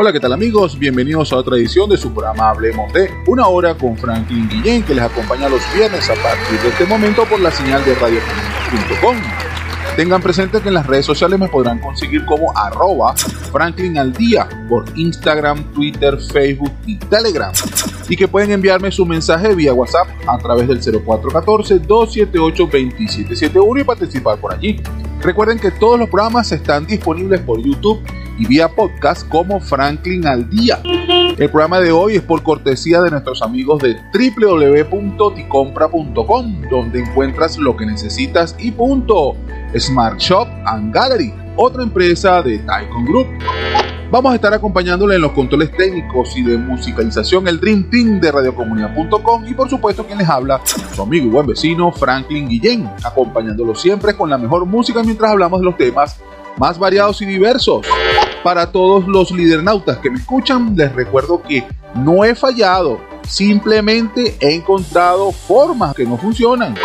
Hola, ¿qué tal amigos? Bienvenidos a otra edición de su programa Hablemos de Una Hora con Franklin Guillén, que les acompaña los viernes a partir de este momento por la señal de radiocomunidad.com. Tengan presente que en las redes sociales me podrán conseguir como arroba Franklin al día por Instagram, Twitter, Facebook y Telegram. Y que pueden enviarme su mensaje vía WhatsApp a través del 0414-278-2771 y participar por allí. Recuerden que todos los programas están disponibles por YouTube y vía podcast como Franklin al Día. El programa de hoy es por cortesía de nuestros amigos de www.ticompra.com, donde encuentras lo que necesitas y punto. Smart Shop and Gallery, otra empresa de Tycoon Group. Vamos a estar acompañándole en los controles técnicos y de musicalización el Dream Team de radiocomunidad.com y por supuesto quien les habla, su amigo y buen vecino Franklin Guillén, acompañándolo siempre con la mejor música mientras hablamos de los temas más variados y diversos. Para todos los lidernautas que me escuchan, les recuerdo que no he fallado, simplemente he encontrado formas que no funcionan.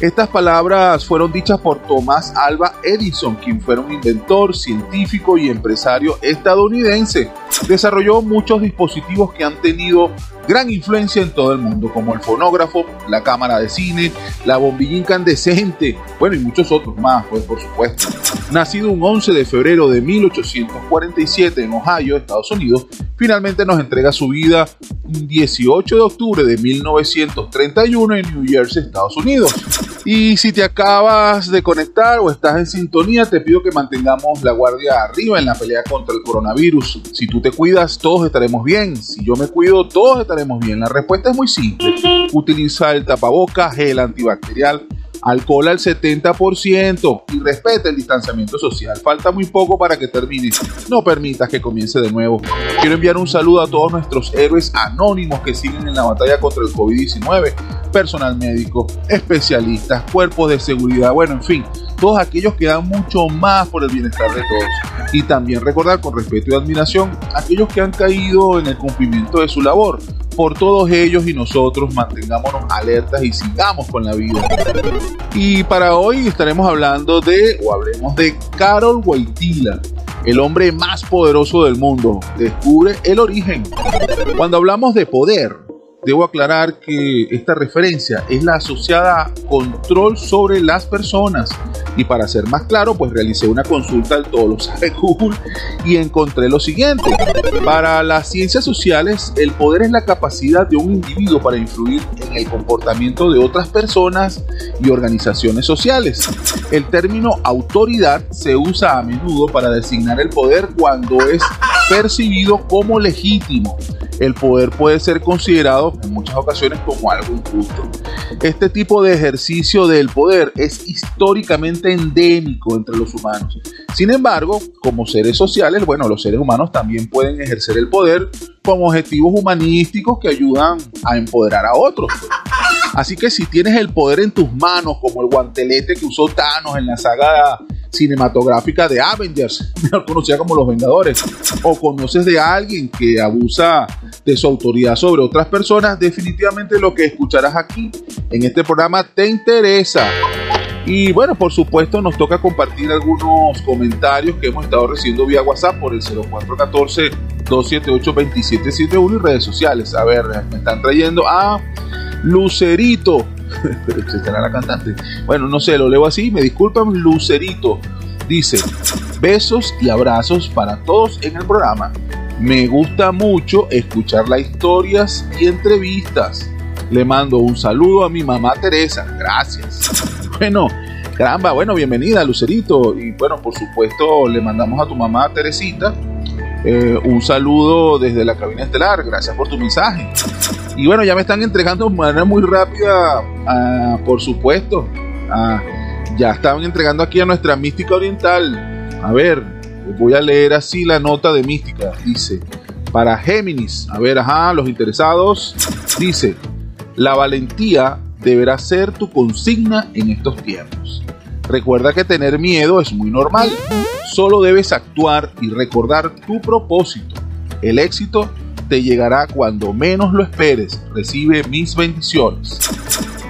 Estas palabras fueron dichas por Thomas Alba Edison, quien fue un inventor, científico y empresario estadounidense. Desarrolló muchos dispositivos que han tenido gran influencia en todo el mundo, como el fonógrafo, la cámara de cine, la bombilla incandescente, bueno, y muchos otros más, pues por supuesto. Nacido un 11 de febrero de 1847 en Ohio, Estados Unidos, finalmente nos entrega su vida un 18 de octubre de 1931 en New Jersey, Estados Unidos. Y si te acabas de conectar o estás en sintonía, te pido que mantengamos la guardia arriba en la pelea contra el coronavirus. Si tú te cuidas, todos estaremos bien. Si yo me cuido, todos estaremos bien. La respuesta es muy simple. Utiliza el tapaboca, gel antibacterial, alcohol al 70% y respeta el distanciamiento social. Falta muy poco para que termine. No permitas que comience de nuevo. Quiero enviar un saludo a todos nuestros héroes anónimos que siguen en la batalla contra el COVID-19, personal médico, especialistas, cuerpos de seguridad, bueno, en fin, todos aquellos que dan mucho más por el bienestar de todos. Y también recordar con respeto y admiración a aquellos que han caído en el cumplimiento de su labor por todos ellos y nosotros mantengámonos alertas y sigamos con la vida. Y para hoy estaremos hablando de, o hablemos de Carol Wojtyla, el hombre más poderoso del mundo. Descubre el origen. Cuando hablamos de poder, Debo aclarar que esta referencia es la asociada a control sobre las personas. Y para ser más claro, pues realicé una consulta al todo lo sabe Google y encontré lo siguiente. Para las ciencias sociales, el poder es la capacidad de un individuo para influir en el comportamiento de otras personas y organizaciones sociales. El término autoridad se usa a menudo para designar el poder cuando es percibido como legítimo el poder puede ser considerado en muchas ocasiones como algo injusto. Este tipo de ejercicio del poder es históricamente endémico entre los humanos. Sin embargo, como seres sociales, bueno, los seres humanos también pueden ejercer el poder con objetivos humanísticos que ayudan a empoderar a otros. Así que si tienes el poder en tus manos, como el guantelete que usó Thanos en la saga cinematográfica de Avengers, mejor conocida como Los Vengadores, o conoces de alguien que abusa de su autoridad sobre otras personas, definitivamente lo que escucharás aquí en este programa te interesa. Y bueno, por supuesto nos toca compartir algunos comentarios que hemos estado recibiendo vía WhatsApp por el 0414-278-2771 y redes sociales. A ver, me están trayendo a Lucerito pero se estará la cantante. Bueno, no sé, lo leo así, me disculpan, Lucerito. Dice, besos y abrazos para todos en el programa. Me gusta mucho escuchar las historias y entrevistas. Le mando un saludo a mi mamá Teresa. Gracias. Bueno, caramba, bueno, bienvenida Lucerito. Y bueno, por supuesto, le mandamos a tu mamá Teresita eh, un saludo desde la cabina estelar. Gracias por tu mensaje. Y bueno, ya me están entregando de manera muy rápida, ah, por supuesto. Ah, ya estaban entregando aquí a nuestra mística oriental. A ver, voy a leer así la nota de mística. Dice, para Géminis, a ver, ajá, los interesados, dice, la valentía deberá ser tu consigna en estos tiempos. Recuerda que tener miedo es muy normal. Solo debes actuar y recordar tu propósito. El éxito te llegará cuando menos lo esperes. Recibe mis bendiciones.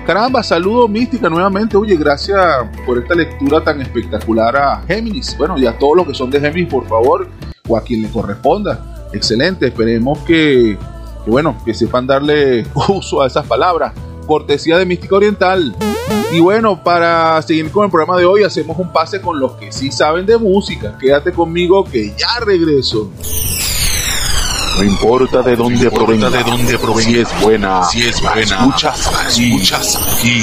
Caramba, saludo mística nuevamente. Oye, gracias por esta lectura tan espectacular a Géminis. Bueno, y a todos los que son de Géminis, por favor, o a quien le corresponda. Excelente, esperemos que, que, bueno, que sepan darle uso a esas palabras. Cortesía de Mística Oriental. Y bueno, para seguir con el programa de hoy, hacemos un pase con los que sí saben de música. Quédate conmigo que ya regreso. No importa de dónde provenga, de dónde provenga, si es buena, si es buena, escuchas aquí, escuchas aquí.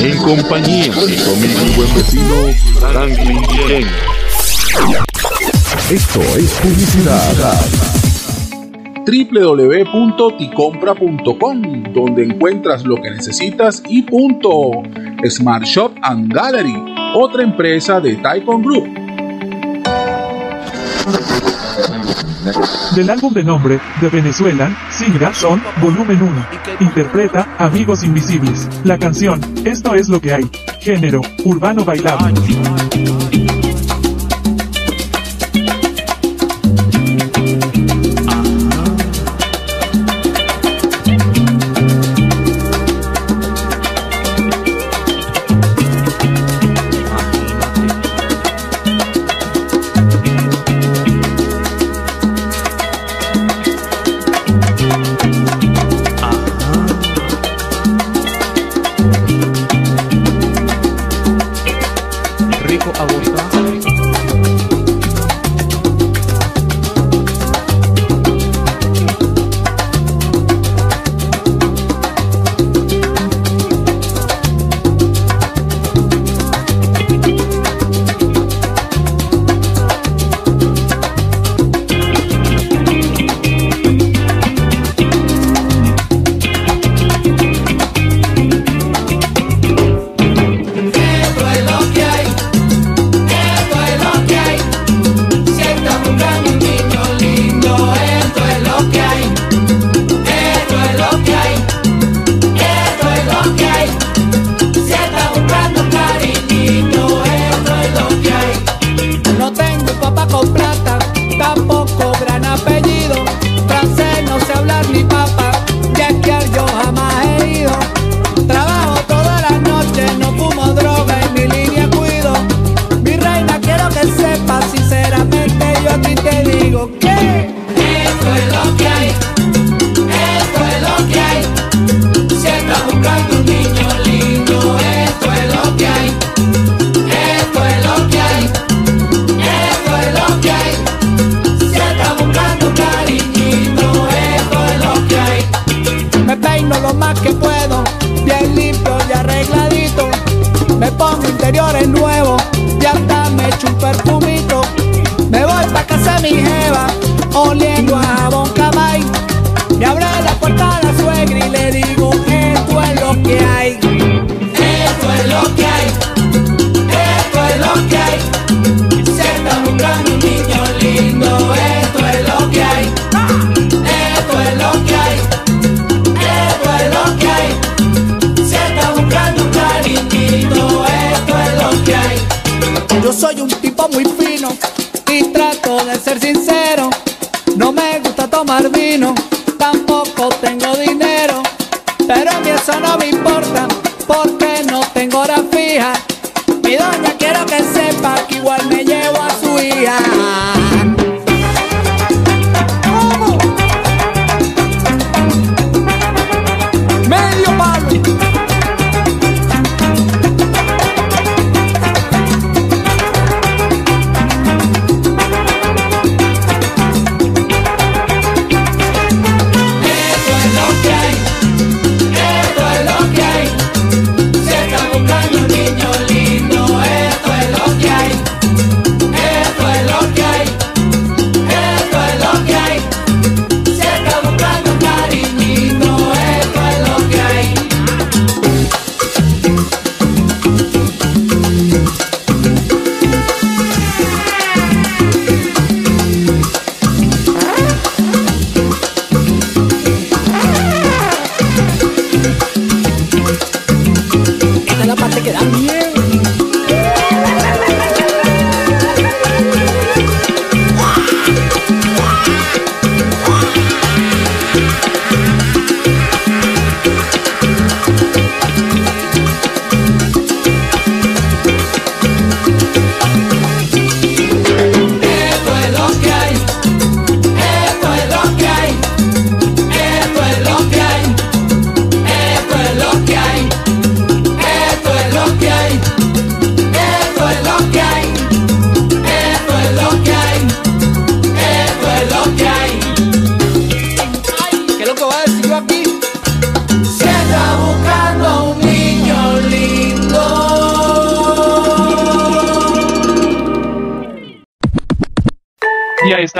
En compañía de conmigo mi buen vecino Franklin Ken. Esto es publicidad www.ticompra.com, donde encuentras lo que necesitas y punto. Smart Shop and Gallery, otra empresa de Taikon Group. Del álbum de nombre, de Venezuela, Sigra Son, volumen 1. Interpreta Amigos Invisibles. La canción, Esto es lo que hay. Género, urbano bailable.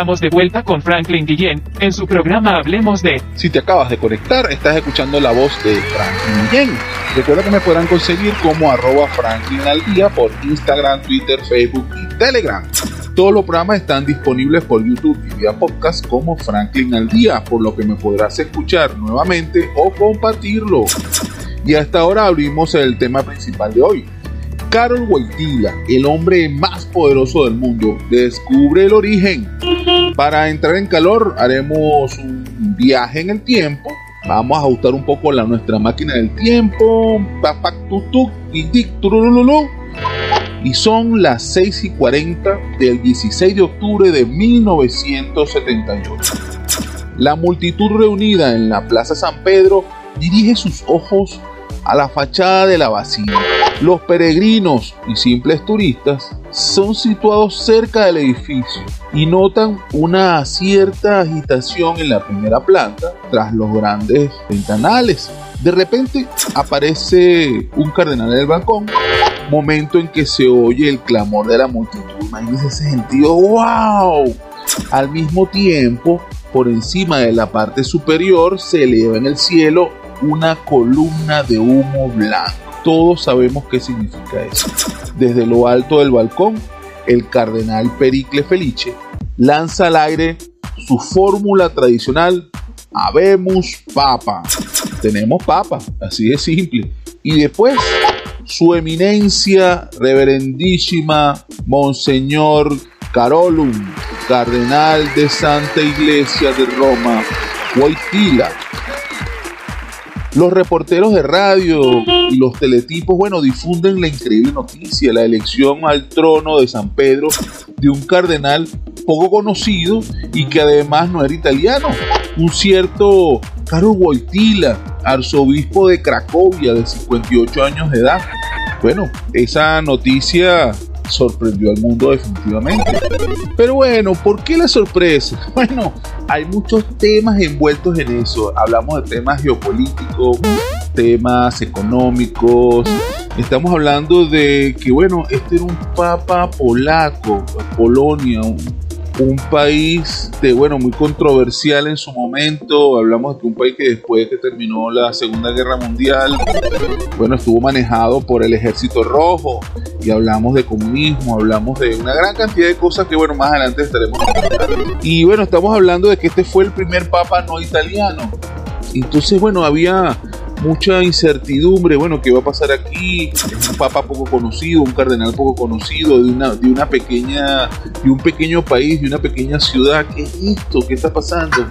De vuelta con Franklin Guillén en su programa Hablemos de. Si te acabas de conectar, estás escuchando la voz de Franklin Guillén. Recuerda que me podrán conseguir como arroba Franklin al día por Instagram, Twitter, Facebook y Telegram. Todos los programas están disponibles por YouTube y vía podcast como Franklin al día, por lo que me podrás escuchar nuevamente o compartirlo. Y hasta ahora abrimos el tema principal de hoy. Carol Wojtyla, el hombre más poderoso del mundo, descubre el origen. Para entrar en calor haremos un viaje en el tiempo. Vamos a ajustar un poco la, nuestra máquina del tiempo. Y son las 6 y 40 del 16 de octubre de 1978. La multitud reunida en la Plaza San Pedro dirige sus ojos a la fachada de la basílica. Los peregrinos y simples turistas son situados cerca del edificio y notan una cierta agitación en la primera planta tras los grandes ventanales. De repente aparece un cardenal en el balcón, momento en que se oye el clamor de la multitud. Imagínense ese sentido, wow. Al mismo tiempo, por encima de la parte superior se eleva en el cielo una columna de humo blanco. Todos sabemos qué significa eso. Desde lo alto del balcón, el cardenal Pericle Felice lanza al aire su fórmula tradicional Habemus Papa. Tenemos Papa, así de simple. Y después, su eminencia reverendísima Monseñor Carolum, cardenal de Santa Iglesia de Roma, Wojtyla, los reporteros de radio y los teletipos, bueno, difunden la increíble noticia, la elección al trono de San Pedro de un cardenal poco conocido y que además no era italiano, un cierto Caro Wojtyla, arzobispo de Cracovia de 58 años de edad. Bueno, esa noticia sorprendió al mundo definitivamente. Pero bueno, ¿por qué la sorpresa? Bueno, hay muchos temas envueltos en eso. Hablamos de temas geopolíticos, temas económicos. Estamos hablando de que, bueno, este era un papa polaco, Polonia, un país de, bueno, muy controversial en su momento. Hablamos de un país que después que terminó la Segunda Guerra Mundial, bueno, estuvo manejado por el Ejército Rojo y hablamos de comunismo, hablamos de una gran cantidad de cosas que, bueno, más adelante estaremos Y bueno, estamos hablando de que este fue el primer papa no italiano. Entonces, bueno, había mucha incertidumbre, bueno, ¿qué va a pasar aquí? Un papa poco conocido, un cardenal poco conocido, de una, de una pequeña, de un pequeño país, de una pequeña ciudad, ¿qué es esto? ¿Qué está pasando?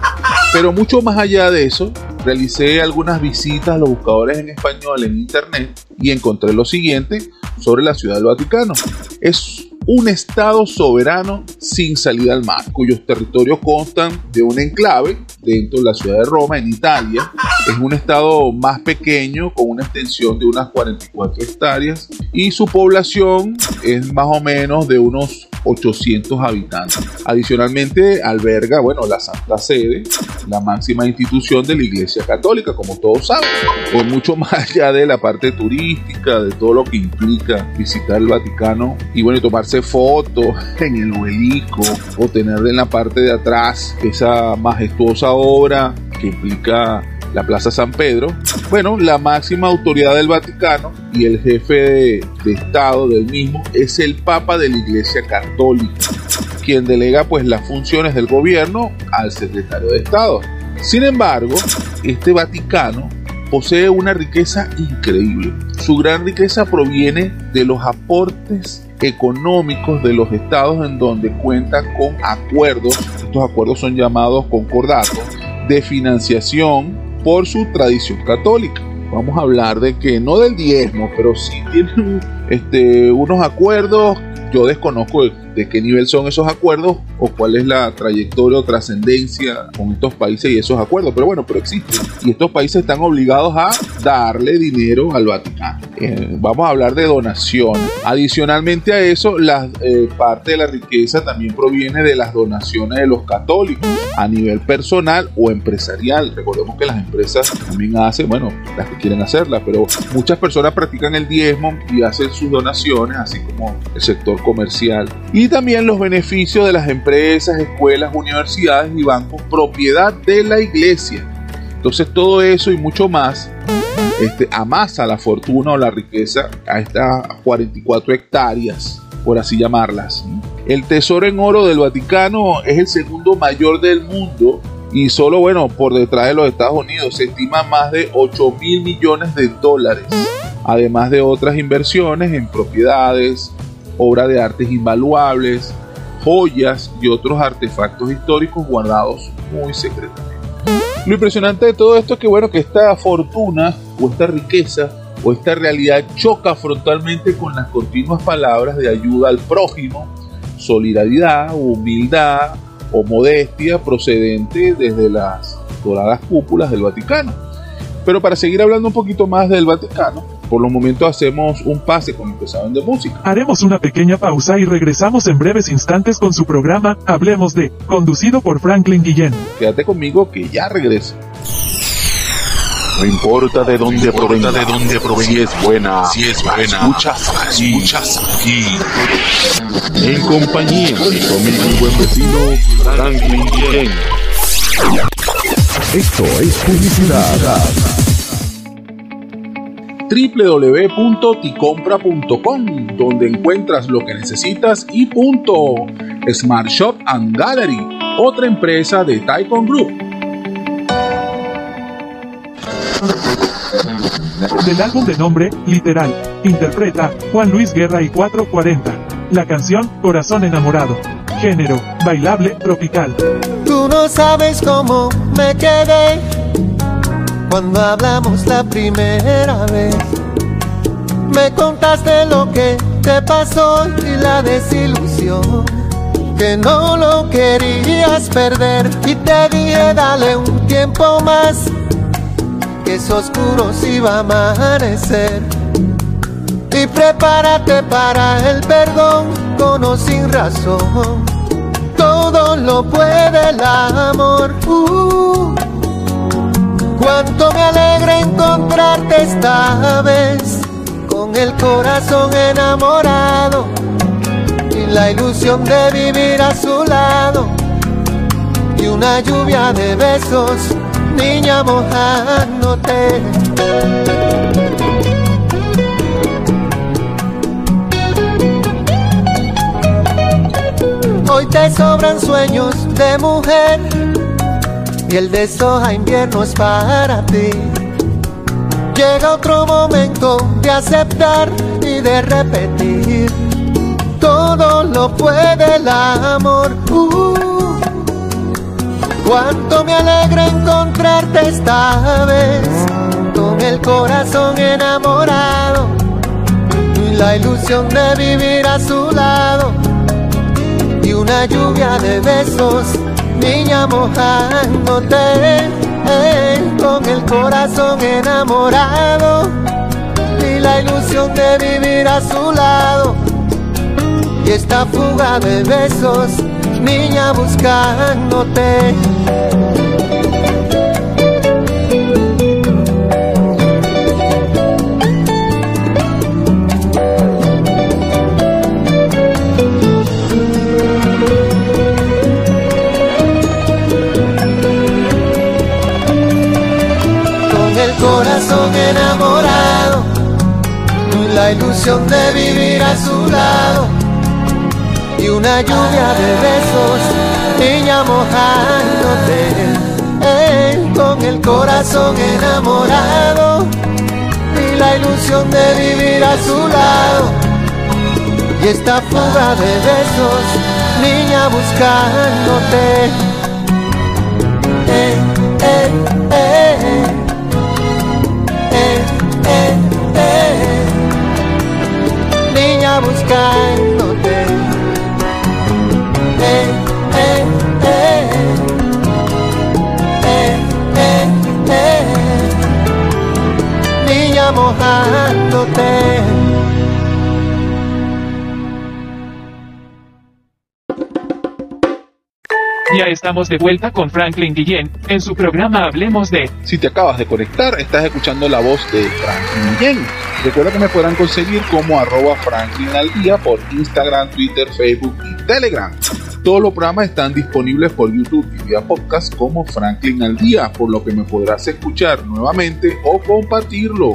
Pero mucho más allá de eso, realicé algunas visitas a los buscadores en español en internet y encontré lo siguiente sobre la ciudad del Vaticano. Es un estado soberano sin salida al mar, cuyos territorios constan de un enclave dentro de la ciudad de Roma, en Italia. Es un estado más pequeño, con una extensión de unas 44 hectáreas, y su población es más o menos de unos 800 habitantes. Adicionalmente alberga, bueno, la Santa Sede, la máxima institución de la Iglesia Católica, como todos saben. Es mucho más allá de la parte turística, de todo lo que implica visitar el Vaticano y bueno, tomarse fotos en el obelisco o tener en la parte de atrás esa majestuosa obra que implica la Plaza San Pedro. Bueno, la máxima autoridad del Vaticano y el jefe de, Estado del mismo es el Papa de la Iglesia Católica, quien delega pues las funciones del gobierno al secretario de Estado. Sin embargo, este Vaticano posee una riqueza increíble. Su gran riqueza proviene de los aportes económicos de los estados en donde cuentan con acuerdos, estos acuerdos son llamados concordatos, de financiación por su tradición católica. Vamos a hablar de que no del diezmo, pero sí tienen este, unos acuerdos. Yo desconozco de qué nivel son esos acuerdos o cuál es la trayectoria o trascendencia con estos países y esos acuerdos. Pero bueno, pero existen. Y estos países están obligados a darle dinero al Vaticano. Eh, vamos a hablar de donación. Adicionalmente a eso, la eh, parte de la riqueza también proviene de las donaciones de los católicos a nivel personal o empresarial. Recordemos que las empresas también hacen, bueno, las que quieren hacerlas, pero muchas personas practican el diezmo y hacen sus donaciones, así como el sector comercial. Y y también los beneficios de las empresas, escuelas, universidades y bancos propiedad de la iglesia. Entonces todo eso y mucho más este, amasa la fortuna o la riqueza a estas 44 hectáreas, por así llamarlas. El tesoro en oro del Vaticano es el segundo mayor del mundo y solo, bueno, por detrás de los Estados Unidos se estima más de 8 mil millones de dólares, además de otras inversiones en propiedades, obras de artes invaluables, joyas y otros artefactos históricos guardados muy secretamente. Lo impresionante de todo esto es que bueno que esta fortuna o esta riqueza o esta realidad choca frontalmente con las continuas palabras de ayuda al prójimo, solidaridad, humildad o modestia procedente desde las doradas cúpulas del Vaticano. Pero para seguir hablando un poquito más del Vaticano, por los momentos hacemos un pase con lo que saben de música. Haremos una pequeña pausa y regresamos en breves instantes con su programa Hablemos de, conducido por Franklin Guillén. Quédate conmigo que ya regreso. No importa de dónde provenga, de dónde provenga, si es buena, si es buena, escuchas, escuchas aquí. En compañía de mi buen vecino Franklin Guillén. Esto es publicidad. www.ticompra.com donde encuentras lo que necesitas y punto. Smart Shop and Gallery, otra empresa de Taikon Group. Del álbum de nombre, Literal, interpreta Juan Luis Guerra y 440. La canción, Corazón Enamorado. Género, bailable, tropical. Tú no sabes cómo me quedé cuando hablamos la primera vez. Me contaste lo que te pasó y la desilusión. Que no lo querías perder y te dije dale un tiempo más. Que es oscuro si va a amanecer. Y prepárate para el perdón con o sin razón. Todo lo puede el amor. Uh. Cuánto me alegra encontrarte esta vez con el corazón enamorado y la ilusión de vivir a su lado y una lluvia de besos, niña mojándote. Hoy te sobran sueños de mujer y el de soja invierno es para ti. Llega otro momento de aceptar y de repetir. Todo lo puede el amor. Uh, cuánto me alegra encontrarte esta vez con el corazón enamorado y la ilusión de vivir a su lado y una lluvia de besos niña mojándote eh, con el corazón enamorado. Y la ilusión de vivir a su lado. Y esta fuga de besos niña buscándote enamorado. La ilusión de vivir a su lado. Y una lluvia de besos, niña mojándote, eh, con el corazón enamorado. Y la ilusión de vivir a su lado. Y esta fuga de besos, niña buscándote. Buscándote. Eh, eh, eh, eh, eh, eh, niña mojándote. Ya estamos de vuelta con Franklin Guillén en su programa Hablemos de. Si te acabas de conectar, estás escuchando la voz de Franklin Guillén. Recuerda que me podrán conseguir como arroba Franklin al día por Instagram, Twitter, Facebook y Telegram. Todos los programas están disponibles por YouTube y vía podcast como Franklin al día, por lo que me podrás escuchar nuevamente o compartirlo.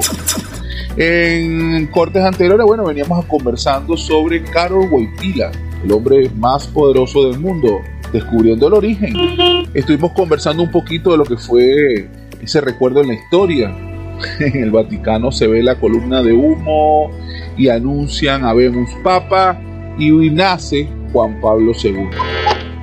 En cortes anteriores, bueno, veníamos conversando sobre Carol Wojtyla, el hombre más poderoso del mundo, descubriendo el origen. Estuvimos conversando un poquito de lo que fue ese recuerdo en la historia. En el Vaticano se ve la columna de humo y anuncian Habemos Papa y nace Juan Pablo II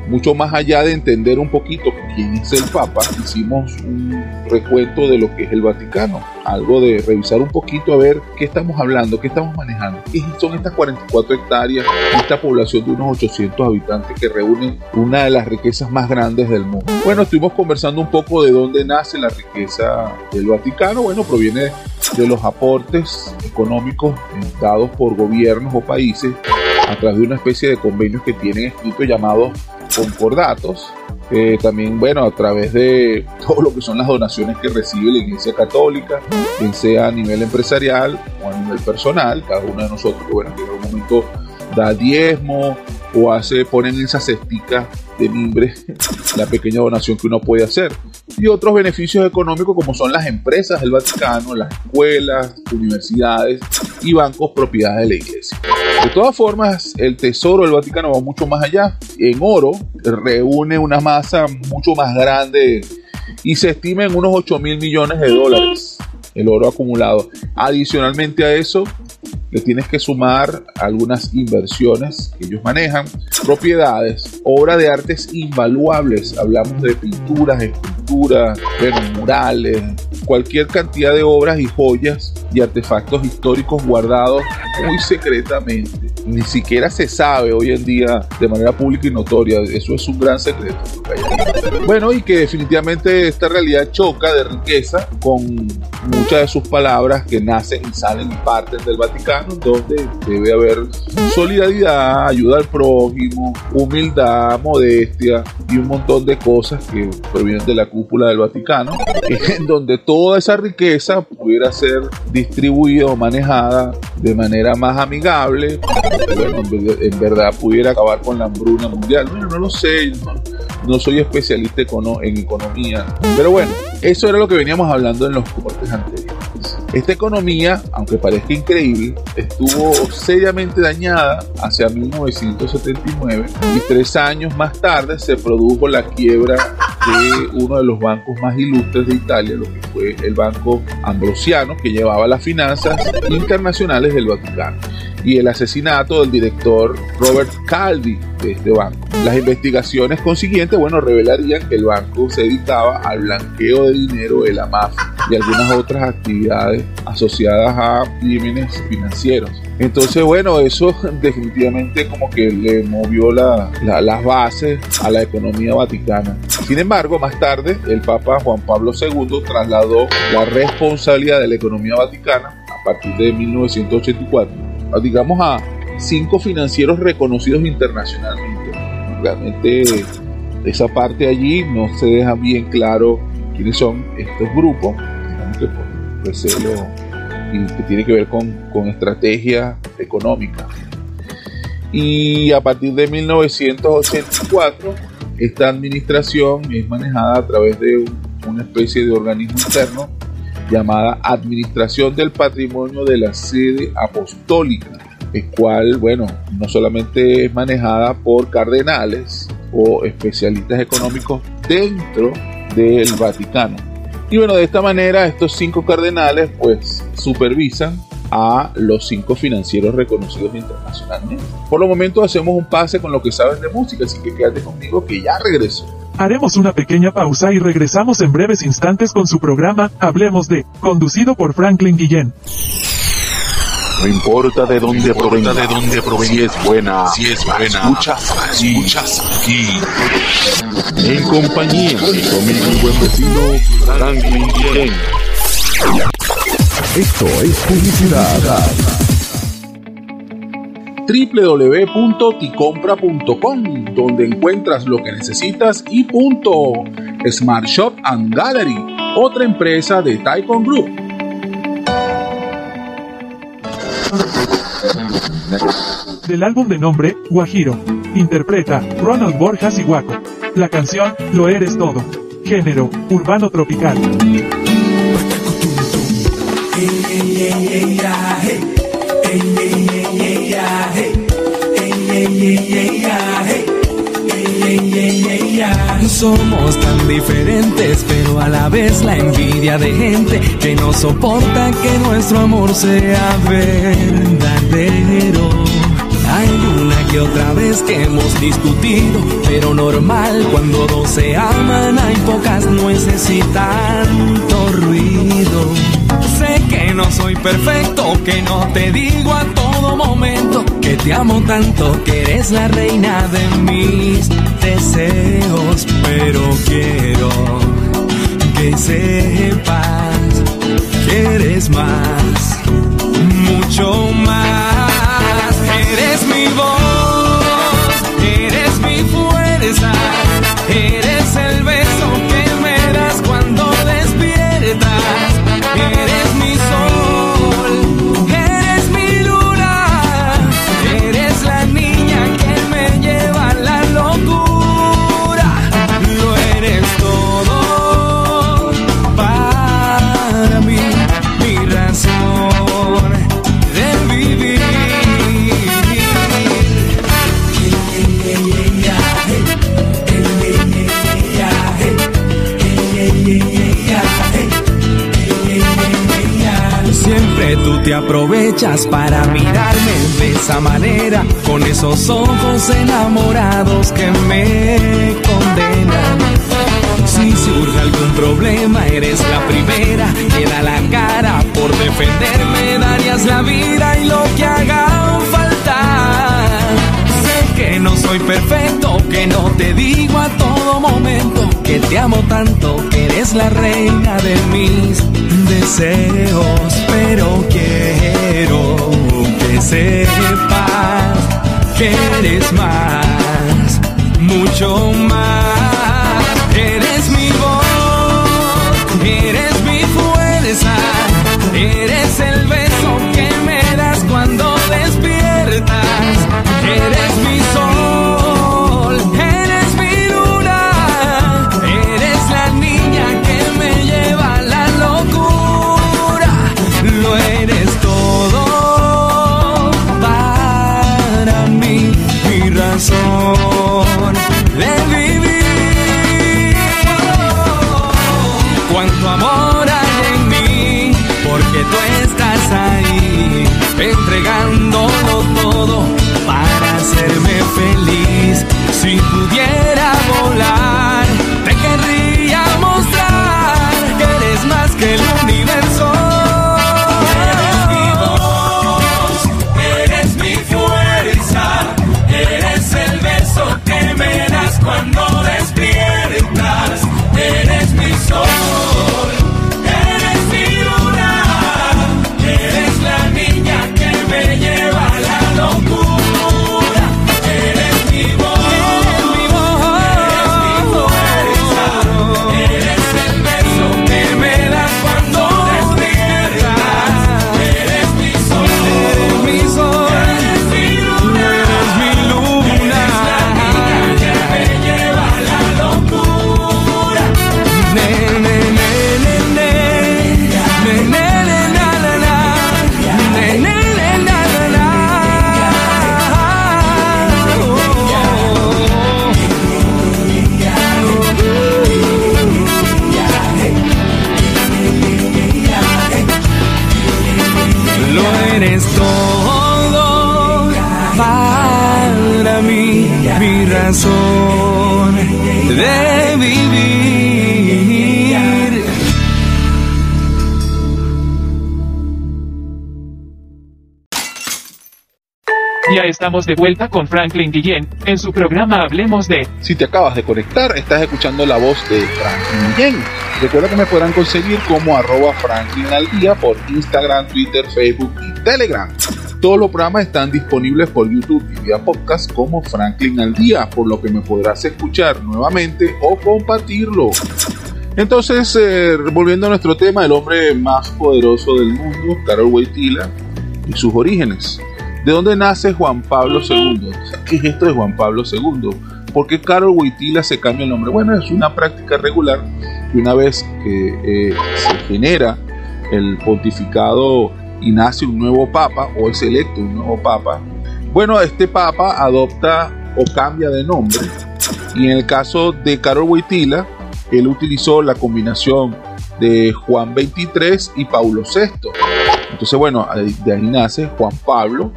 mucho más allá de entender un poquito quién es el Papa, hicimos un recuento de lo que es el Vaticano, algo de revisar un poquito a ver qué estamos hablando, qué estamos manejando, qué son estas 44 hectáreas, esta población de unos 800 habitantes que reúnen una de las riquezas más grandes del mundo. Bueno, estuvimos conversando un poco de dónde nace la riqueza del Vaticano, bueno, proviene de los aportes económicos dados por gobiernos o países a través de una especie de convenios que tienen escritos llamados concordatos, eh, también, bueno, a través de todo lo que son las donaciones que recibe la Iglesia Católica, bien sea a nivel empresarial o a nivel personal, cada uno de nosotros, bueno, en algún momento da diezmo o hace, ponen en esa cestica de mimbre la pequeña donación que uno puede hacer. Y otros beneficios económicos como son las empresas del Vaticano, las escuelas, universidades y bancos propiedad de la iglesia. De todas formas, el tesoro del Vaticano va mucho más allá. En oro reúne una masa mucho más grande y se estima en unos 8 mil millones de dólares el oro acumulado. Adicionalmente a eso, le tienes que sumar algunas inversiones que ellos manejan, propiedades, obras de artes invaluables. Hablamos de pinturas, esculturas, murales, cualquier cantidad de obras y joyas y artefactos históricos guardados muy secretamente. Ni siquiera se sabe hoy en día de manera pública y notoria. Eso es un gran secreto. Bueno, y que definitivamente esta realidad choca de riqueza con muchas de sus palabras que nacen y salen y parten del Vaticano, donde debe haber solidaridad, ayuda al prójimo, humildad, modestia y un montón de cosas que provienen de la cúpula del Vaticano, en donde toda esa riqueza pudiera ser distribuida o manejada de manera más amigable, bueno, en verdad pudiera acabar con la hambruna mundial. Bueno, no lo sé, no, soy especialista en economía, pero bueno, eso era lo que veníamos hablando en los cortes anteriores. Esta economía, aunque parezca increíble, estuvo seriamente dañada hacia 1979 y tres años más tarde se produjo la quiebra de uno de los bancos más ilustres de Italia, lo que fue el Banco Ambrosiano, que llevaba las finanzas internacionales del Vaticano y el asesinato del director Robert Calvi de este banco. Las investigaciones consiguientes, bueno, revelarían que el banco se dedicaba al blanqueo de dinero de la mafia y algunas otras actividades asociadas a crímenes financieros. Entonces, bueno, eso definitivamente como que le movió las bases a la economía vaticana. Sin embargo, más tarde, el Papa Juan Pablo II trasladó la responsabilidad de la economía vaticana a partir de 1984 digamos, a cinco financieros reconocidos internacionalmente. Realmente esa parte allí no se deja bien claro quiénes son estos grupos, que por recelo y que tiene que ver con, con estrategia económica. Y a partir de 1984, esta administración es manejada a través de una especie de organismo interno llamada Administración del Patrimonio de la Sede Apostólica, el cual, bueno, no solamente es manejada por cardenales o especialistas económicos dentro del Vaticano. Y bueno, de esta manera estos cinco cardenales pues supervisan a los cinco financieros reconocidos internacionalmente. Por lo momento hacemos un pase con lo que sabes de música, así que quédate conmigo que ya regreso. Haremos una pequeña pausa y regresamos en breves instantes con su programa Hablemos de, conducido por Franklin Guillén. No importa de dónde provenga, de dónde provenga, si es buena, si es buena, escuchas, escuchas aquí. En compañía y con mi buen vecino Franklin Guillén. Esto es publicidad. www.ticompra.com, donde encuentras lo que necesitas y punto. Smart Shop and Gallery, otra empresa de Taikon Group. Del álbum de nombre Guajiro, interpreta Ronald Borjas y Guaco. La canción Lo eres todo. Género, urbano tropical. Somos tan diferentes, pero a la vez la envidia de gente que no soporta que nuestro amor sea verdadero. Hay una que otra vez que hemos discutido, pero normal cuando dos se aman hay pocas nueces y tanto ruido. Sé que no soy perfecto, que no te digo a todo momento te amo tanto, que eres la reina de mis deseos, pero quiero que sepas que eres más, mucho más. Eres mi voz, para mirarme de esa manera, con esos ojos enamorados que me condenan. Si surge algún problema, eres la primera que da la cara por defenderme, darías la vida y lo que haga falta. Sé que no soy perfecto, que no te digo a todo momento que te amo tanto, que eres la reina de mis deseos, pero quiero que sepas que eres más, mucho más. Eres mi voz, eres mi fuerza, eres el beso que me das cuando despiertas. Eres mi sol, estamos de vuelta con Franklin Guillén en su programa Hablemos de. Si te acabas de conectar, estás escuchando la voz de Franklin Guillén. Recuerda que me podrán conseguir como arroba Franklin al por Instagram, Twitter, Facebook y Telegram. Todos los programas están disponibles por YouTube y vía podcast como Franklin al Día, por lo que me podrás escuchar nuevamente o compartirlo. Entonces, eh, volviendo a nuestro tema, el hombre más poderoso del mundo, Carol Wojtyla, y sus orígenes. ¿De dónde nace Juan Pablo II? ¿Qué es esto de Juan Pablo II? ¿Por qué Carol Wojtyla se cambia el nombre? Bueno, es una práctica regular que una vez que eh, se genera el pontificado y nace un nuevo papa o es electo un nuevo papa, bueno, este papa adopta o cambia de nombre y en el caso de Carol Wojtyla, él utilizó la combinación de Juan 23 y Paulo VI. Entonces, bueno, de ahí nace Juan Pablo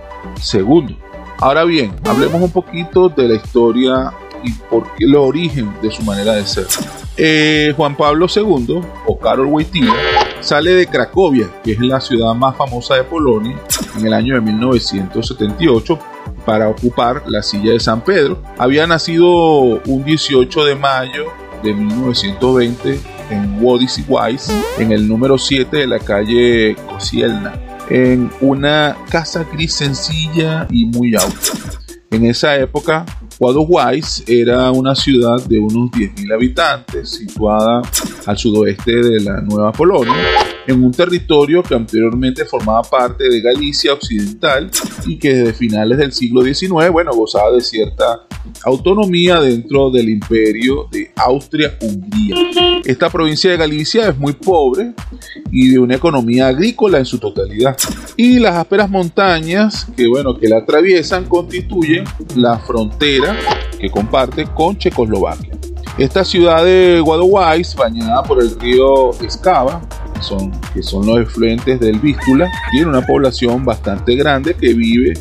II. Ahora bien, hablemos un poquito de la historia y por qué el origen de su manera de ser. Eh, Juan Pablo II, o Karol Wojtyla, sale de Cracovia, que es la ciudad más famosa de Polonia, en el año de 1978 para ocupar la silla de San Pedro. Había nacido un 18 de mayo de 1920 en Wodis Weiss, en el número 7 de la calle Kosielna, en una casa gris sencilla y muy alta. En esa época, Wise era una ciudad de unos 10.000 habitantes, situada al sudoeste de la Nueva Polonia, en un territorio que anteriormente formaba parte de Galicia Occidental y que desde finales del siglo XIX, bueno, gozaba de cierta autonomía dentro del imperio de Austria-Hungría. Esta provincia de Galicia es muy pobre y de una economía agrícola en su totalidad. Y las ásperas montañas que, bueno, que la atraviesan constituyen la frontera que comparte con Checoslovaquia. Esta ciudad de Wadowice, bañada por el río Escava, son, que son los efluentes del Vístula, tiene una población bastante grande que vive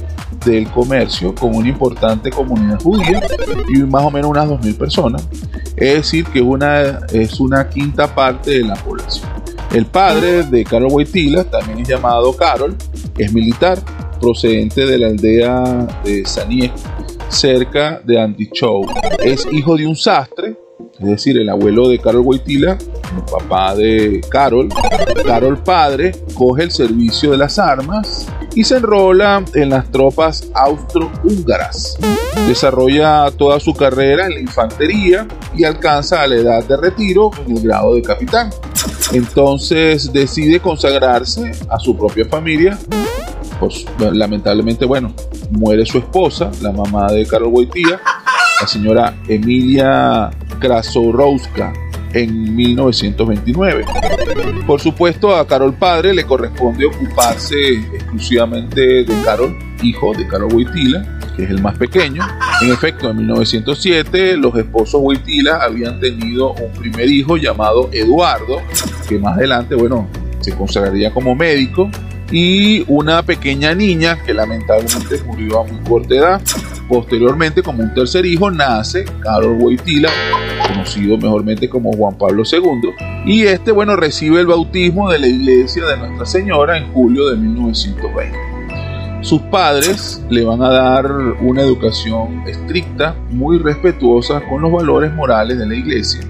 del comercio con una importante comunidad judía y más o menos unas 2.000 personas. Es decir, que una, es una quinta parte de la población. El padre de Carol Wojtyla, también es llamado Carol, es militar, procedente de la aldea de Saniek, cerca de Antichow. Es hijo de un sastre es decir, el abuelo de Carol Wojtyla, el papá de Carol, Carol padre, coge el servicio de las armas y se enrola en las tropas austro-húngaras. Desarrolla toda su carrera en la infantería y alcanza a la edad de retiro en el grado de capitán. Entonces decide consagrarse a su propia familia. Pues lamentablemente, bueno, muere su esposa, la mamá de Carol Wojtyla, la señora Emilia Krasorowska en 1929. Por supuesto, a Carol padre le corresponde ocuparse exclusivamente de Carol, hijo de Carol Wojtyla, que es el más pequeño. En efecto, en 1907 los esposos Wojtyla habían tenido un primer hijo llamado Eduardo, que más adelante, bueno, se consagraría como médico, y una pequeña niña que lamentablemente murió a muy corta edad. Posteriormente, como un tercer hijo, nace Carol Wojtyla, conocido mejormente como Juan Pablo II, y este, bueno, recibe el bautismo de la iglesia de Nuestra Señora en julio de 1920. Sus padres le van a dar una educación estricta, muy respetuosa con los valores morales de la iglesia.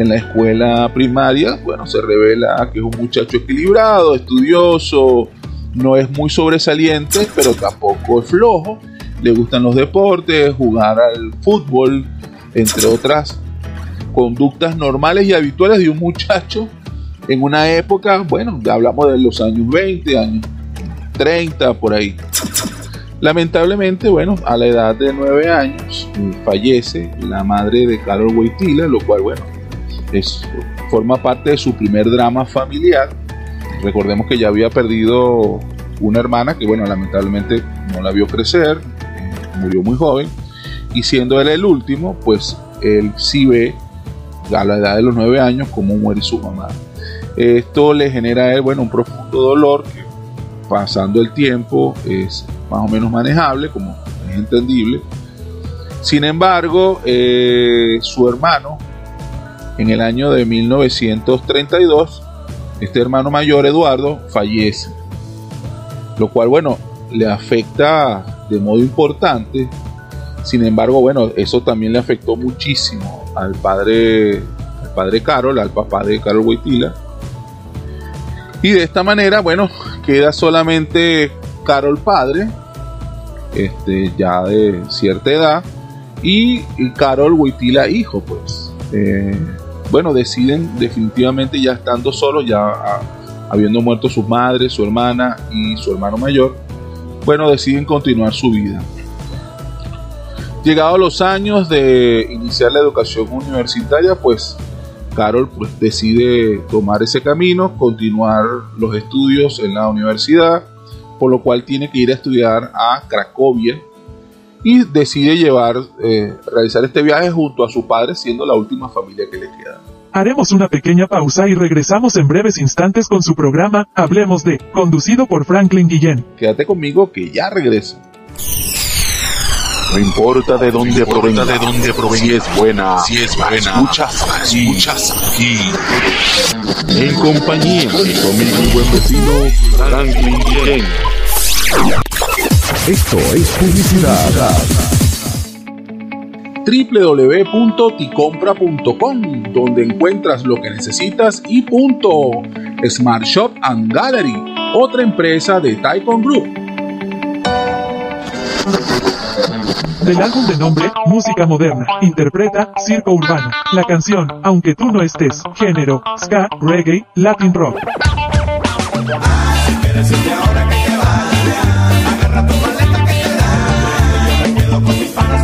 En la escuela primaria, bueno, se revela que es un muchacho equilibrado, estudioso, no es muy sobresaliente, pero tampoco es flojo le gustan los deportes, jugar al fútbol, entre otras conductas normales y habituales de un muchacho en una época, bueno, hablamos de los años 20, años 30, por ahí. Lamentablemente, bueno, a la edad de 9 años fallece la madre de Carol Wojtyla, lo cual, bueno, es, forma parte de su primer drama familiar. Recordemos que ya había perdido una hermana que, bueno, lamentablemente no la vio crecer, murió muy joven, y siendo él el último, pues él sí ve a la edad de los nueve años cómo muere su mamá. Esto le genera a él, bueno, un profundo dolor que pasando el tiempo es más o menos manejable, como es entendible. Sin embargo, eh, su hermano, en el año de 1932, este hermano mayor Eduardo fallece, lo cual, bueno, le afecta de modo importante. Sin embargo, bueno, eso también le afectó muchísimo al padre, al padre Carol, al papá de Carol Huitila. Y de esta manera, bueno, queda solamente Carol padre, este, ya de cierta edad, y Carol Huitila hijo, pues. Eh, bueno, deciden definitivamente ya estando solos, ya ah, habiendo muerto sus madres, su hermana y su hermano mayor, bueno, deciden continuar su vida. Llegados los años de iniciar la educación universitaria, pues Carol pues, decide tomar ese camino, continuar los estudios en la universidad, por lo cual tiene que ir a estudiar a Cracovia, y decide llevar, eh, realizar este viaje junto a su padre, siendo la última familia que le queda. Haremos una pequeña pausa y regresamos en breves instantes con su programa Hablemos de, conducido por Franklin Guillén. Quédate conmigo que ya regreso. No importa de dónde provenga, de dónde provenga, si es buena, si es buena, escuchas aquí, aquí. En compañía de mi buen vecino Franklin Guillén. Esto es publicidad. www.ticompra.com, donde encuentras lo que necesitas y punto. Smart Shop and Gallery, otra empresa de Taikon Group. Del álbum de nombre Música Moderna, interpreta Circo Urbano. La canción, aunque tú no estés, género, ska, reggae, latin rock. Ay, con mis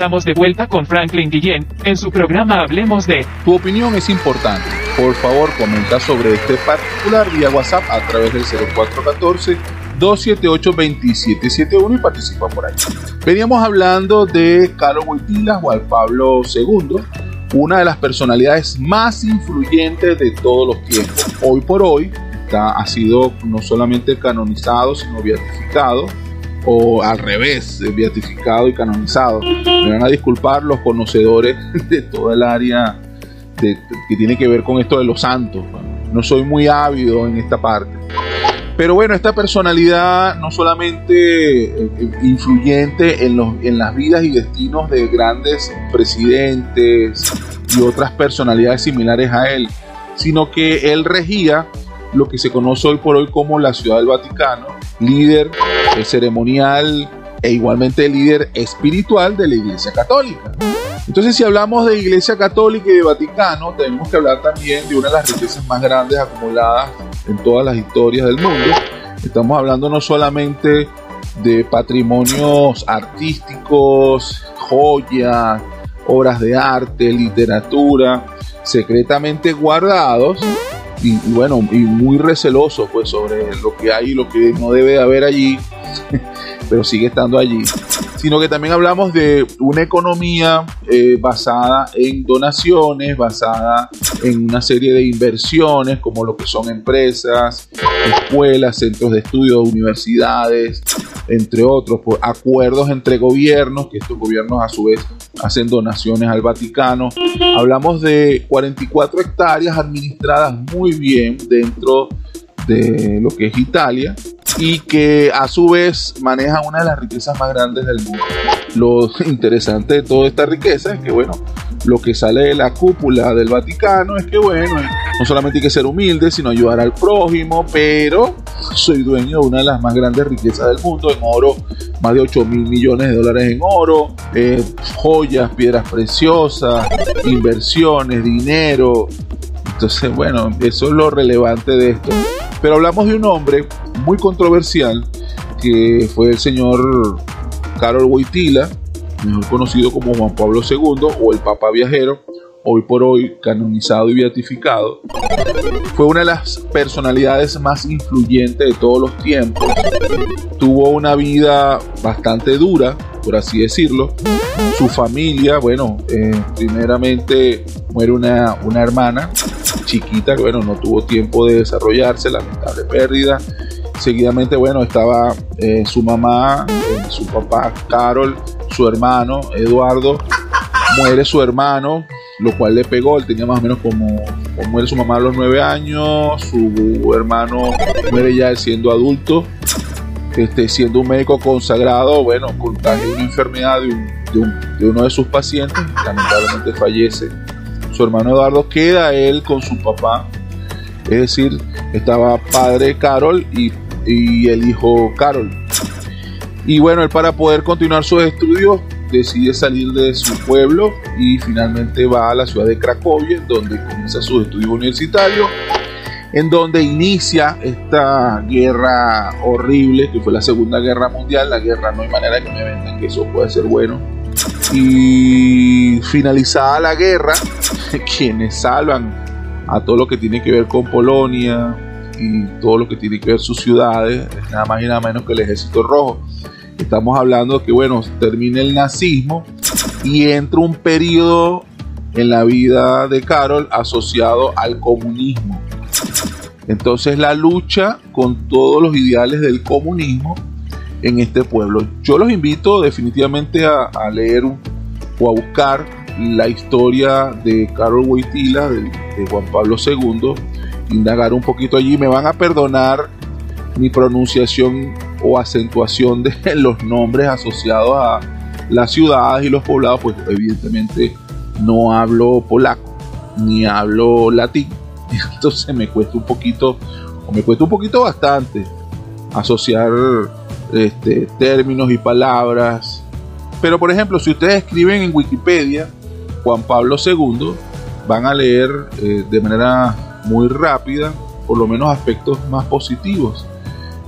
estamos de vuelta con Franklin Guillén en su programa Hablemos de. Tu opinión es importante. Por favor, comenta sobre este particular vía WhatsApp a través del 0414 278-2771 y participa por ahí. Veníamos hablando de Carlos Boitila, Juan Pablo II, una de las personalidades más influyentes de todos los tiempos. Hoy por hoy está, ha sido no solamente canonizado, sino beatificado o al revés, beatificado y canonizado. Me van a disculpar los conocedores de toda el área de, que tiene que ver con esto de los santos. No soy muy ávido en esta parte. Pero bueno, esta personalidad no solamente eh, influyente en, los, en las vidas y destinos de grandes presidentes y otras personalidades similares a él, sino que él regía lo que se conoce hoy por hoy como la Ciudad del Vaticano, líder ceremonial e igualmente líder espiritual de la Iglesia Católica. Entonces, si hablamos de Iglesia Católica y de Vaticano, tenemos que hablar también de una de las riquezas más grandes acumuladas en todas las historias del mundo. Estamos hablando no solamente de patrimonios artísticos, joyas, obras de arte, literatura, secretamente guardados y, bueno, y muy recelosos pues sobre lo que hay y lo que no debe haber allí, pero sigue estando allí. Sino que también hablamos de una economía eh, basada en donaciones, basada en una serie de inversiones, como lo que son empresas, escuelas, centros de estudio, universidades, entre otros, por acuerdos entre gobiernos, que estos gobiernos a su vez hacen donaciones al Vaticano. Hablamos de 44 hectáreas administradas muy bien dentro de lo que es Italia y que a su vez maneja una de las riquezas más grandes del mundo. Lo interesante de toda esta riqueza es que, bueno, lo que sale de la cúpula del Vaticano es que, bueno, no solamente hay que ser humilde, sino ayudar al prójimo, pero soy dueño de una de las más grandes riquezas del mundo, en oro, más de 8 mil millones de dólares en oro, eh, joyas, piedras preciosas, inversiones, dinero. Entonces, bueno, eso es lo relevante de esto. Pero hablamos de un hombre muy controversial que fue el señor Carol Wojtyla, mejor conocido como Juan Pablo II o el Papa Viajero, hoy por hoy canonizado y beatificado. Fue una de las personalidades más influyentes de todos los tiempos. Tuvo una vida bastante dura, por así decirlo. Su familia, bueno, eh, primeramente muere una, una hermana chiquita que bueno, no tuvo tiempo de desarrollarse, lamentable pérdida. Seguidamente, bueno, estaba eh, su mamá, eh, su papá Carol, su hermano Eduardo, muere su hermano, lo cual le pegó, él tenía más o menos como, muere su mamá a los nueve años, su hermano muere ya siendo adulto, este, siendo un médico consagrado, bueno, contagia una enfermedad de, de uno de sus pacientes, lamentablemente fallece su hermano Eduardo, queda él con su papá. Es decir, estaba padre Carol y, el hijo Carol. Y bueno, él para poder continuar sus estudios decide salir de su pueblo y finalmente va a la ciudad de Cracovia, donde comienza sus estudios universitarios, en donde inicia esta guerra horrible que fue la Segunda Guerra Mundial. La guerra no hay manera que me vendan que eso puede ser bueno. Y finalizada la guerra, quienes salvan a todo lo que tiene que ver con Polonia y todo lo que tiene que ver sus ciudades, nada más y nada menos que el ejército rojo. Estamos hablando de que, bueno, termina el nazismo y entra un periodo en la vida de Carol asociado al comunismo. Entonces la lucha con todos los ideales del comunismo en este pueblo. Yo los invito definitivamente a, leer o a buscar la historia de Carol Wojtyla, de, Juan Pablo II, indagar un poquito allí. Me van a perdonar mi pronunciación o acentuación de los nombres asociados a las ciudades y los poblados, pues evidentemente no hablo polaco ni hablo latín. Entonces me cuesta un poquito, o me cuesta un poquito bastante asociar este, términos y palabras. Pero por ejemplo, si ustedes escriben en Wikipedia Juan Pablo II, van a leer eh, de manera muy rápida, por lo menos aspectos más positivos.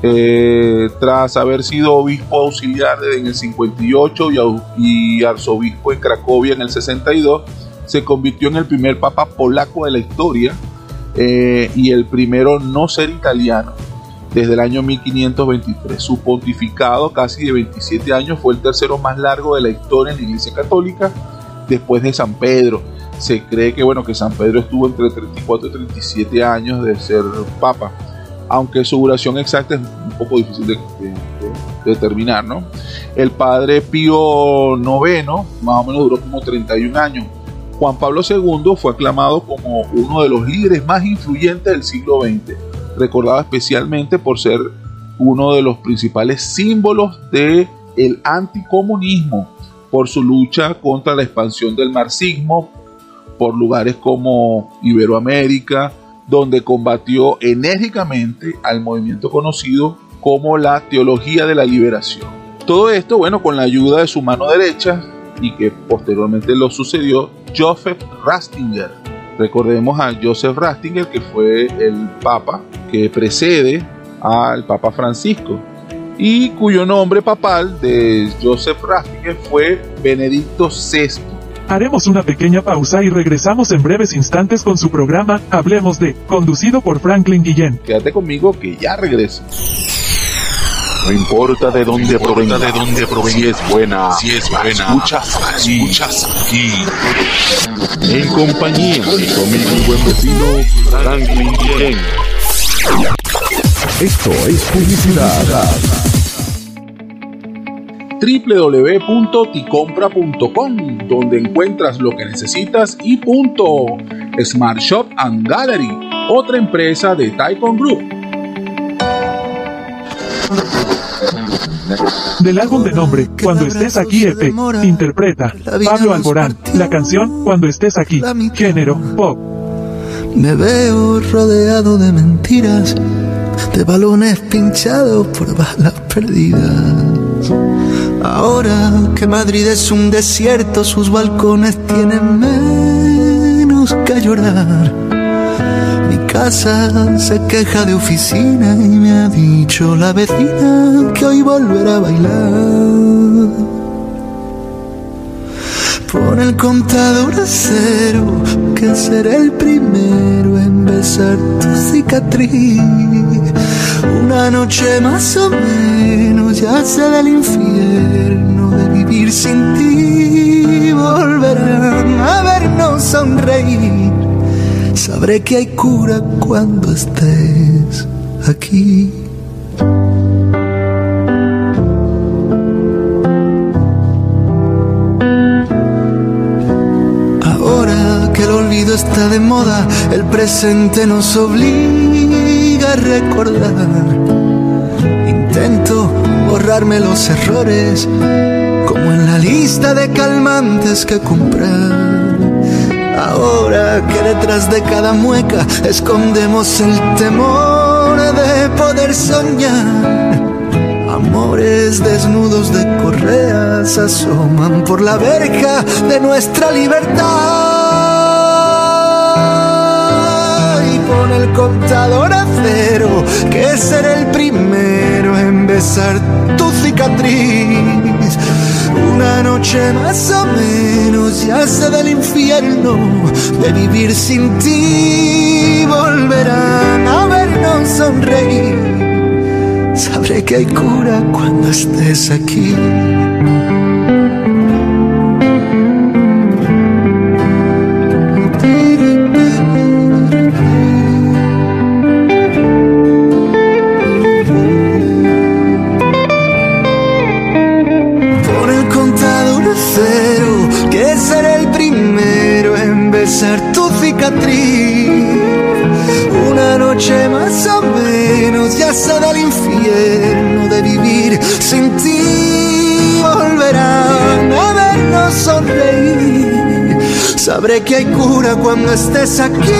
Eh, tras haber sido obispo auxiliar en el 58 y, arzobispo en Cracovia en el 62, se convirtió en el primer papa polaco de la historia eh, y el primero no ser italiano desde el año 1523. Su pontificado, casi de 27 años, fue el tercero más largo de la historia en la Iglesia Católica, después de San Pedro. Se cree que, bueno, que San Pedro estuvo entre 34 y 37 años de ser papa, aunque su duración exacta es un poco difícil de, de- de determinar, ¿no? El padre Pío IX, más o menos duró como 31 años. Juan Pablo II fue aclamado como uno de los líderes más influyentes del siglo XX, recordado especialmente por ser uno de los principales símbolos del el anticomunismo, por su lucha contra la expansión del marxismo, por lugares como Iberoamérica, donde combatió enérgicamente al movimiento conocido como la teología de la liberación. Todo esto, bueno, con la ayuda de su mano derecha y que posteriormente lo sucedió Joseph Ratzinger. Recordemos a Joseph Ratzinger, que fue el papa que precede al Papa Francisco y cuyo nombre papal de Joseph Ratzinger fue Benedicto VI. Haremos una pequeña pausa y regresamos en breves instantes con su programa Hablemos de, conducido por Franklin Guillén. Quédate conmigo que ya regreso. No importa de dónde provenga, de dónde provenga, si es buena, si es buena, escuchas aquí, escuchas aquí. En compañía de mi amigo y buen vecino Franklin Guillén. Esto es publicidad. www.ticompra.com donde encuentras lo que necesitas y punto. Smart Shop and Gallery, otra empresa de Taikon Group. Del álbum de nombre Cuando estés aquí EP, interpreta Pablo Alborán, la canción Cuando estés aquí, género pop. Me veo rodeado de mentiras, de balones pinchados por balas perdidas. Ahora que Madrid es un desierto, sus balcones tienen menos que llorar. Casa se queja de oficina y me ha dicho la vecina que hoy volverá a bailar. Pon el contador a cero, que seré el primero en besar tu cicatriz. Una noche más o menos, ya del infierno de vivir sin ti. Volverán a vernos sonreír. Sabré que hay cura cuando estés aquí. Ahora que el olvido está de moda, el presente nos obliga a recordar. Intento borrarme los errores, como en la lista de calmantes que comprar. Ahora que detrás de cada mueca escondemos el temor de poder soñar. Amores desnudos de correas asoman por la verja de nuestra libertad. Y pon el contador a cero, que seré el primero en besar tu cicatriz. Una noche más o menos, ya sé del infierno de vivir sin ti. Volverán a vernos sonreír. Sabré que hay cura cuando estés aquí. Sabré que hay cura cuando estés aquí.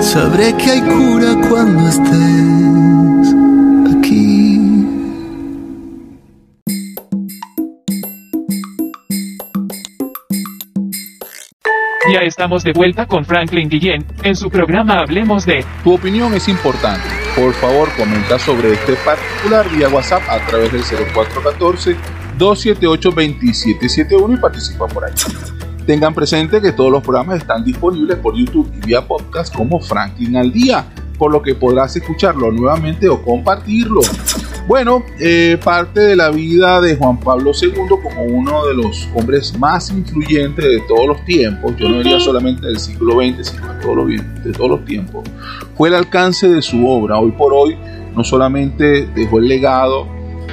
Sabré que hay cura cuando estés estamos de vuelta con Franklin Guillén en su programa Hablemos de. Tu opinión es importante. por favor comenta sobre este particular vía WhatsApp a través del 0414-278-2771 y participa por ahí. Tengan presente que todos los programas están disponibles por YouTube y vía podcast como Franklin al Día, por lo que podrás escucharlo nuevamente o compartirlo. Bueno, eh, parte de la vida de Juan Pablo II como uno de los hombres más influyentes de todos los tiempos, yo no diría solamente del siglo XX, sino de todos los, de todos los tiempos, fue el alcance de su obra. Hoy por hoy no solamente dejó el legado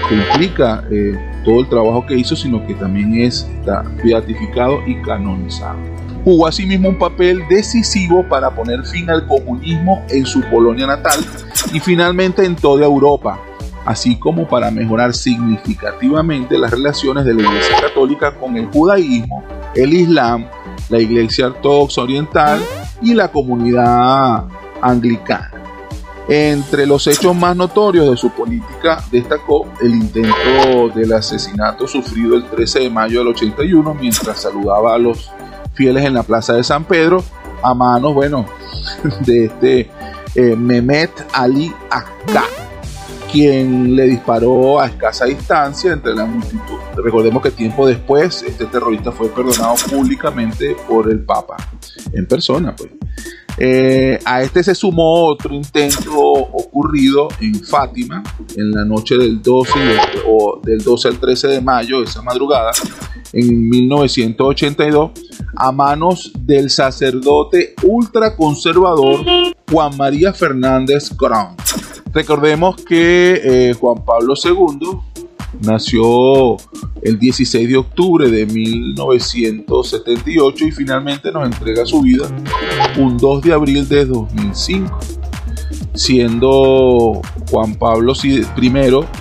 que implica eh, todo el trabajo que hizo, sino que también es, está beatificado y canonizado. Jugó asimismo un papel decisivo para poner fin al comunismo en su Polonia natal y finalmente en toda Europa, así como para mejorar significativamente las relaciones de la Iglesia Católica con el judaísmo, el Islam, la Iglesia Ortodoxa Oriental y la comunidad anglicana. Entre los hechos más notorios de su política destacó el intento del asesinato sufrido el 13 de mayo del 81 mientras saludaba a los fieles en la plaza de San Pedro a manos, bueno, de este eh, Mehmet Ali Akka, quien le disparó a escasa distancia entre la multitud. Recordemos que tiempo después este terrorista fue perdonado públicamente por el Papa, en persona, pues. Eh, a este se sumó otro intento ocurrido en Fátima en la noche del 12, o del 12 al 13 de mayo, esa madrugada, en 1982, a manos del sacerdote ultraconservador Juan María Fernández Crown. Recordemos que eh, Juan Pablo II nació el 16 de octubre de 1978 y finalmente nos entrega su vida un 2 de abril de 2005, siendo Juan Pablo I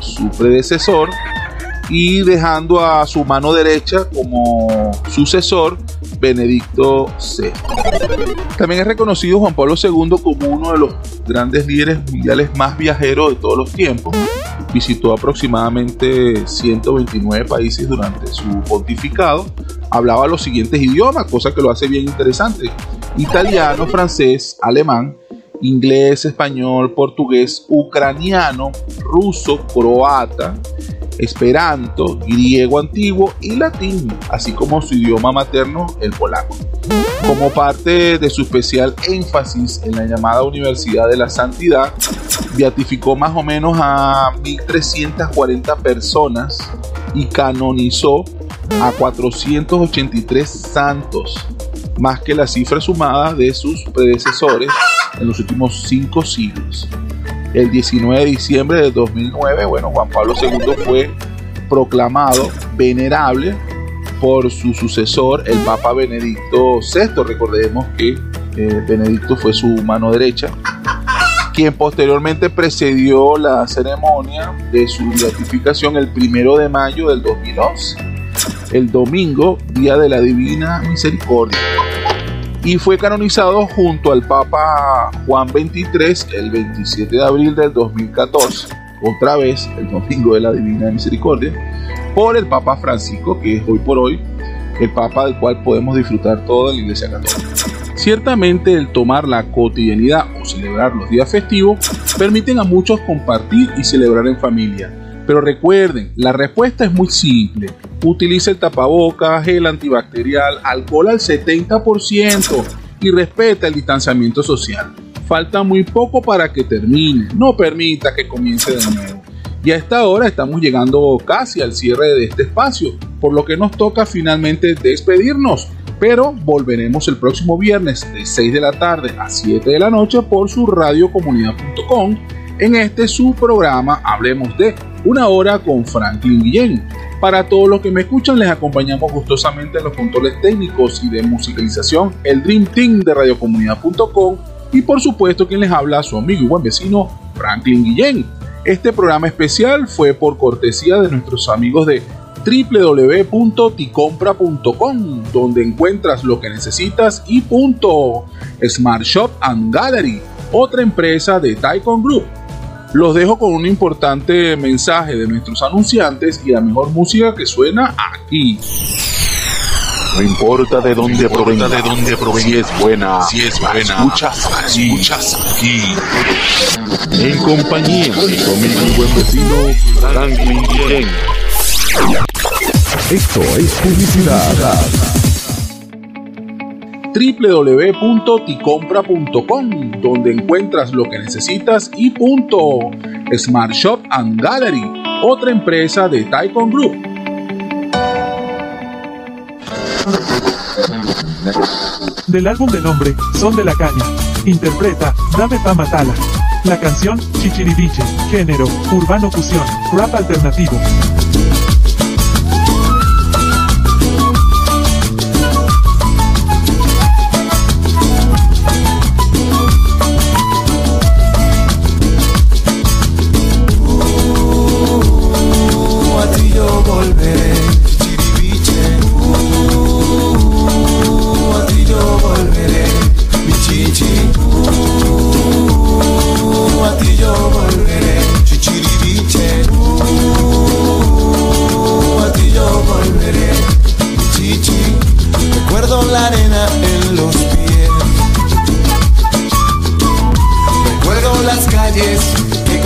su predecesor y dejando a su mano derecha como sucesor Benedicto VI. También es reconocido Juan Pablo II como uno de los grandes líderes mundiales más viajeros de todos los tiempos. Visitó aproximadamente 129 países durante su pontificado. Hablaba los siguientes idiomas, cosa que lo hace bien interesante. Italiano, francés, alemán, inglés, español, portugués, ucraniano, ruso, croata, esperanto, griego antiguo y latín, así como su idioma materno, el polaco. Como parte de su especial énfasis en la llamada Universidad de la Santidad, beatificó más o menos a 1.340 personas y canonizó a 483 santos, más que la cifra sumada de sus predecesores en los últimos cinco siglos el 19 de diciembre de 2009, bueno, Juan Pablo II fue proclamado venerable por su sucesor, el Papa Benedicto VI. Recordemos que eh, Benedicto fue su mano derecha, quien posteriormente precedió la ceremonia de su beatificación el primero de mayo del 2011, el domingo, día de la Divina Misericordia y fue canonizado junto al Papa Juan XXIII el 27 de abril del 2014, otra vez el domingo de la Divina Misericordia, por el Papa Francisco, que es hoy por hoy el Papa del cual podemos disfrutar toda la Iglesia Católica. Ciertamente el tomar la cotidianidad o celebrar los días festivos permiten a muchos compartir y celebrar en familia pero recuerden, la respuesta es muy simple. Utilice el tapabocas, gel antibacterial, alcohol al 70% y respeta el distanciamiento social. Falta muy poco para que termine. No permita que comience de nuevo. Y a esta hora estamos llegando casi al cierre de este espacio, por lo que nos toca finalmente despedirnos. Pero volveremos el próximo viernes de 6 de la tarde a 7 de la noche por su radiocomunidad.com en este su programa Hablemos de una hora con Franklin Guillén. Para todos los que me escuchan, les acompañamos gustosamente en los controles técnicos y de musicalización, el Dream Team de radiocomunidad.com y por supuesto quien les habla, su amigo y buen vecino Franklin Guillén. Este programa especial fue por cortesía de nuestros amigos de www.ticompra.com, donde encuentras lo que necesitas y punto. Smart Shop and Gallery, otra empresa de Taikon Group los dejo con un importante mensaje de nuestros anunciantes y la mejor música que suena aquí. No importa de dónde provenga, de dónde provenga, si es buena, si es buena, escuchas, escuchas aquí. En compañía de mi amigo y buen vecino Franklin. Esto es publicidad. www.ticompra.com, donde encuentras lo que necesitas y punto. Smart Shop and Gallery, otra empresa de Taikon Group. Del álbum de nombre, Son de la Caña. Interpreta, Dame Pa Matala. La canción, Chichiribiche. Género, urbano fusión, rap alternativo.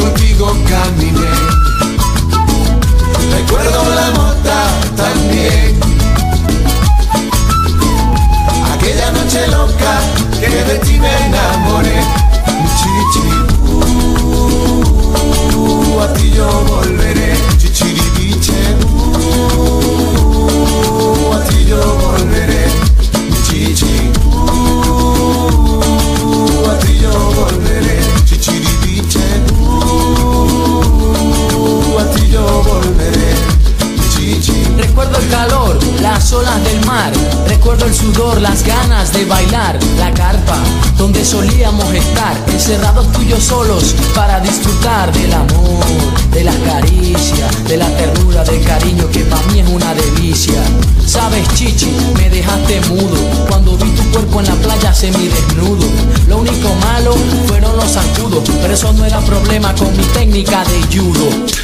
Contigo caminé. Recuerdo la mota también. Aquella noche loca que de ti me enamoré. Chichi, uh, a ti yo volveré. Chichiribiche, a ti yo volveré. Recuerdo el calor, las olas del mar. Recuerdo el sudor, las ganas de bailar. La carpa donde solíamos estar. Encerrados yo solos para disfrutar del amor, de las caricias, de la ternura, del cariño que para mí es una delicia. Sabes, chichi, me dejaste mudo cuando vi tu cuerpo en la playa semidesnudo. Lo único malo fueron los sacudos, pero eso no era problema con mi técnica de judo.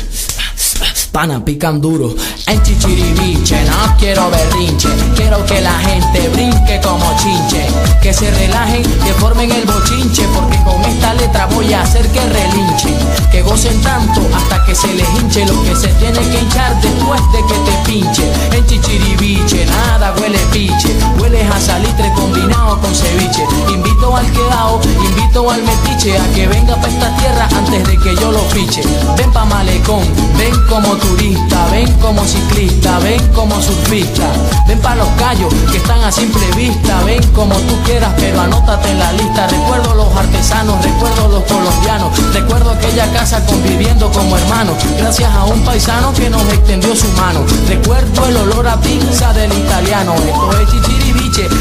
Pana pican duro. En chichiribiche, no quiero berrinche, quiero que la gente brinque como chinche, que se relajen, que formen el bochinche, porque con esta letra voy a hacer que relinchen, que gocen tanto hasta que se les hinche lo que se tiene que hinchar después de que te pinche. En chichiribiche, nada huele piche, hueles a salitre combinado con ceviche. Invito al quedao, invito al metiche. A que venga pa' esta tierra antes de que yo lo fiche. Ven pa' malecón, ven como turista, ven como ciclista, ven como surfista, ven pa' los callos que están a simple vista, ven como tú quieras, pero anótate en la lista. Recuerdo los artesanos, recuerdo los colombianos, recuerdo aquella casa conviviendo como hermanos, gracias a un paisano que nos extendió su mano. Recuerdo el olor a pizza del italiano, esto es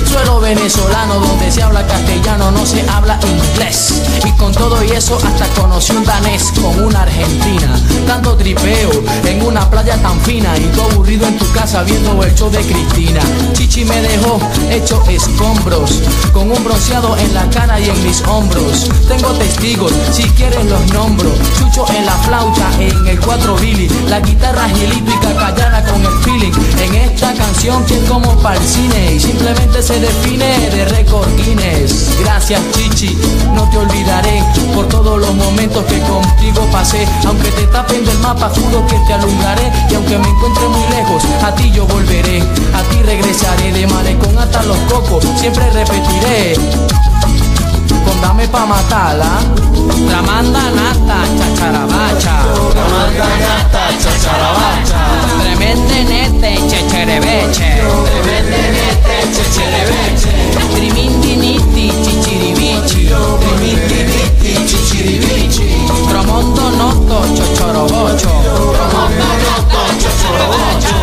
suelo venezolano, donde se habla castellano, no se habla inglés. Y con todo y eso hasta conocí un danés con una argentina, tanto tripeo en una playa tan fina y tú aburrido en tu casa viendo el show de Cristina. Chichi me dejó hecho escombros, con un bronceado en la cara y en mis hombros. Tengo testigos, si quieres los nombro. Chucho en la flauta, en el 4 Billy, la guitarra gilito y cacallana con el feeling. En esta canción que es como para el cine y simplemente se define de récord Guinness. Gracias Chichi, no te olvidaré por todos los momentos que contigo pasé. Aunque te tapen del mapa, juro que te alumbraré. Y aunque me encuentre muy lejos, a ti yo volveré. A ti regresaré de malecón hasta los cocos. Siempre repetiré. Dame pa' matarla. Tramanda nata, chacharabacha. Tramanda nata, chacharabacha. Tremende nete, checherebeche. Tremende nete, checherebeche. Trimindiniti, chichiribichi. Trimindiniti, chichiribichi. Tromondo noto, chochorobocho. Tromondo noto, chochorobocho.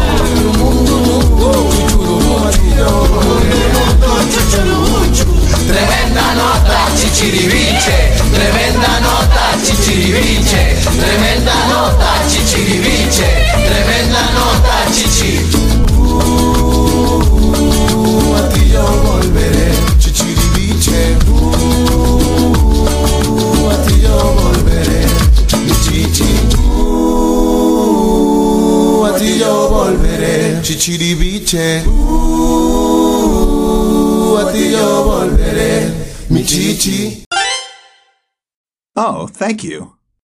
Tremenda nota, chichiribiche. Tremenda nota, chichiribiche. Tremenda nota, chichiribiche. Tremenda nota, chichi. Uh, a ti yo volveré, chichiribiche. Uh, a ti yo volveré, mi chichi. Uh, a ti yo volveré, chichiribiche. Uh, a ti yo volveré, mi chichi. Oh, thank you.